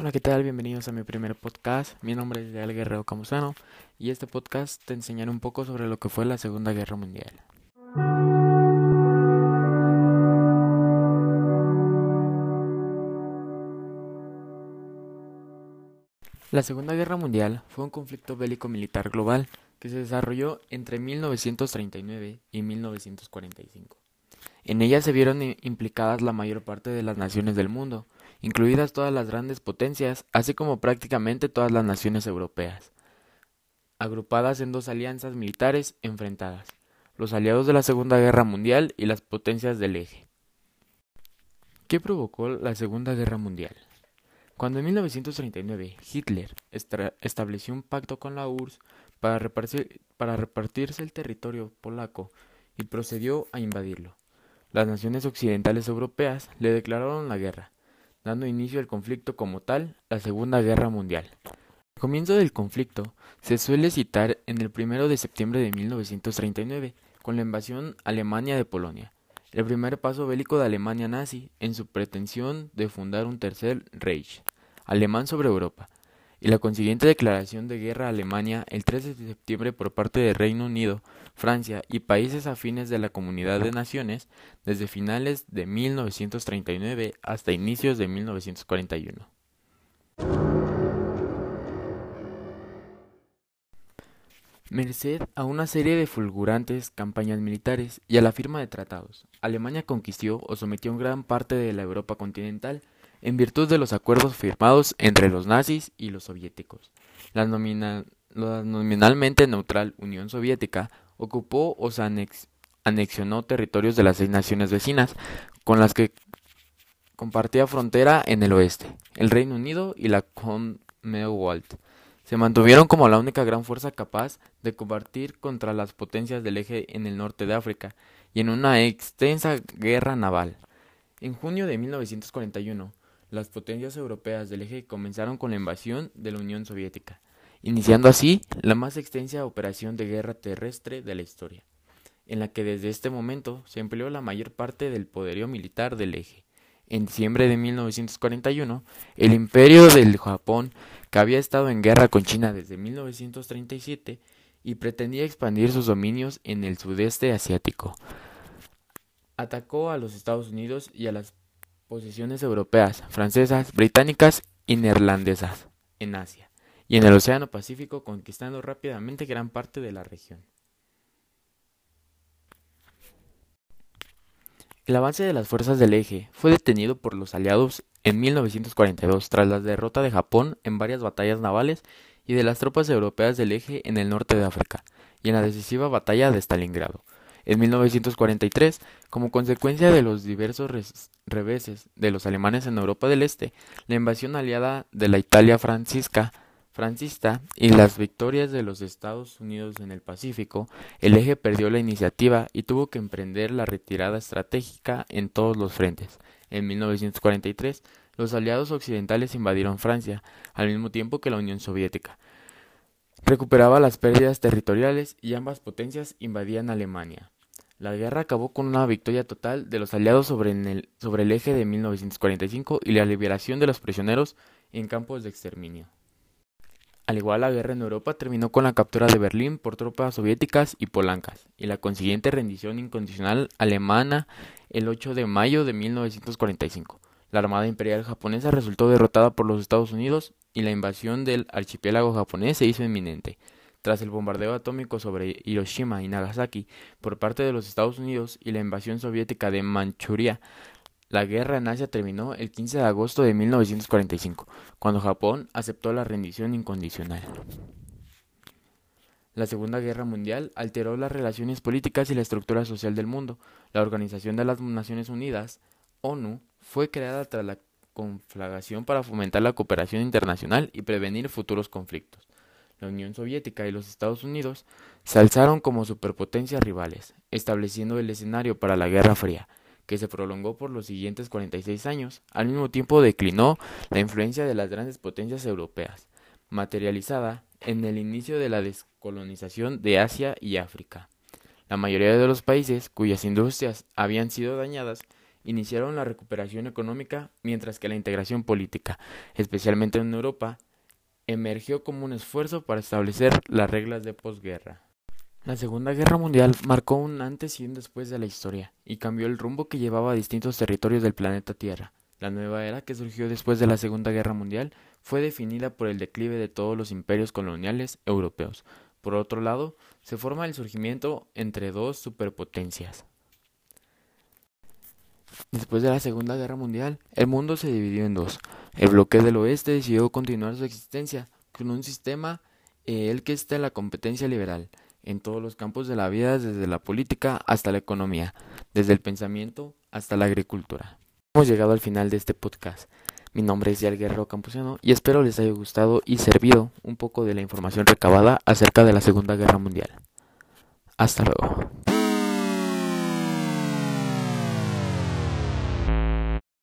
Hola, ¿qué tal? Bienvenidos a mi primer podcast. Mi nombre es Leal Guerrero Camusano y este podcast te enseñará un poco sobre lo que fue la Segunda Guerra Mundial. La Segunda Guerra Mundial fue un conflicto bélico militar global que se desarrolló entre 1939 y 1945. En ella se vieron implicadas la mayor parte de las naciones del mundo, incluidas todas las grandes potencias, así como prácticamente todas las naciones europeas, agrupadas en dos alianzas militares enfrentadas, los aliados de la Segunda Guerra Mundial y las potencias del eje. ¿Qué provocó la Segunda Guerra Mundial? Cuando en 1939 Hitler estableció un pacto con la URSS para, para repartirse el territorio polaco y procedió a invadirlo, las naciones occidentales europeas le declararon la guerra, dando inicio al conflicto como tal, la Segunda Guerra Mundial. El comienzo del conflicto se suele citar en el 1 de septiembre de 1939, con la invasión Alemania de Polonia, el primer paso bélico de Alemania nazi en su pretensión de fundar un tercer Reich alemán sobre Europa, y la consiguiente declaración de guerra a Alemania el 13 de septiembre por parte del Reino Unido, Francia y países afines de la Comunidad de Naciones desde finales de 1939 hasta inicios de 1941. Merced a una serie de fulgurantes campañas militares y a la firma de tratados, Alemania conquistó o sometió gran parte de la Europa continental en virtud de los acuerdos firmados entre los nazis y los soviéticos. La, nominalmente neutral Unión Soviética ocupó o se anexionó territorios de las seis naciones vecinas con las que compartía frontera en el oeste, el Reino Unido y la Commonwealth. Se mantuvieron como la única gran fuerza capaz de combatir contra las potencias del eje en el norte de África y en una extensa guerra naval. En junio de 1941, las potencias europeas del eje comenzaron con la invasión de la Unión Soviética, iniciando así la más extensa operación de guerra terrestre de la historia, en la que desde este momento se empleó la mayor parte del poderío militar del eje. En diciembre de 1941, el imperio del Japón, que había estado en guerra con China desde 1937 y pretendía expandir sus dominios en el sudeste asiático, atacó a los Estados Unidos y a las posiciones europeas, francesas, británicas y neerlandesas en Asia y en el Océano Pacífico, conquistando rápidamente gran parte de la región. El avance de las fuerzas del eje fue detenido por los aliados en 1942 tras la derrota de Japón en varias batallas navales y de las tropas europeas del eje en el norte de África y en la decisiva batalla de Stalingrado. En 1943, como consecuencia de los diversos reveses de los alemanes en Europa del Este, la invasión aliada de la Italia francisca, francista y las victorias de los Estados Unidos en el Pacífico, el eje perdió la iniciativa y tuvo que emprender la retirada estratégica en todos los frentes. En 1943, los aliados occidentales invadieron Francia, al mismo tiempo que la Unión Soviética. Recuperaba las pérdidas territoriales y ambas potencias invadían Alemania. La guerra acabó con una victoria total de los aliados sobre el, sobre el eje de 1945 y la liberación de los prisioneros en campos de exterminio. Al igual, la guerra en Europa terminó con la captura de Berlín por tropas soviéticas y polancas, y la consiguiente rendición incondicional alemana el 8 de mayo de 1945. La Armada Imperial japonesa resultó derrotada por los Estados Unidos y la invasión del archipiélago japonés se hizo inminente. Tras el bombardeo atómico sobre Hiroshima y Nagasaki por parte de los Estados Unidos y la invasión soviética de Manchuria, la guerra en Asia terminó el 15 de agosto de 1945, cuando Japón aceptó la rendición incondicional. La Segunda Guerra Mundial alteró las relaciones políticas y la estructura social del mundo. La Organización de las Naciones Unidas, ONU, fue creada tras la conflagración para fomentar la cooperación internacional y prevenir futuros conflictos la Unión Soviética y los Estados Unidos se alzaron como superpotencias rivales, estableciendo el escenario para la Guerra Fría, que se prolongó por los siguientes 46 años. Al mismo tiempo declinó la influencia de las grandes potencias europeas, materializada en el inicio de la descolonización de Asia y África. La mayoría de los países cuyas industrias habían sido dañadas iniciaron la recuperación económica, mientras que la integración política, especialmente en Europa, emergió como un esfuerzo para establecer las reglas de posguerra. La Segunda Guerra Mundial marcó un antes y un después de la historia, y cambió el rumbo que llevaba a distintos territorios del planeta Tierra. La nueva era que surgió después de la Segunda Guerra Mundial fue definida por el declive de todos los imperios coloniales europeos. Por otro lado, se forma el surgimiento entre dos superpotencias. Después de la Segunda Guerra Mundial, el mundo se dividió en dos. El bloque del oeste decidió continuar su existencia con un sistema eh, el que está en la competencia liberal en todos los campos de la vida, desde la política hasta la economía, desde el pensamiento hasta la agricultura. Hemos llegado al final de este podcast. Mi nombre es Yal Guerrero Campusano y espero les haya gustado y servido un poco de la información recabada acerca de la Segunda Guerra Mundial. Hasta luego.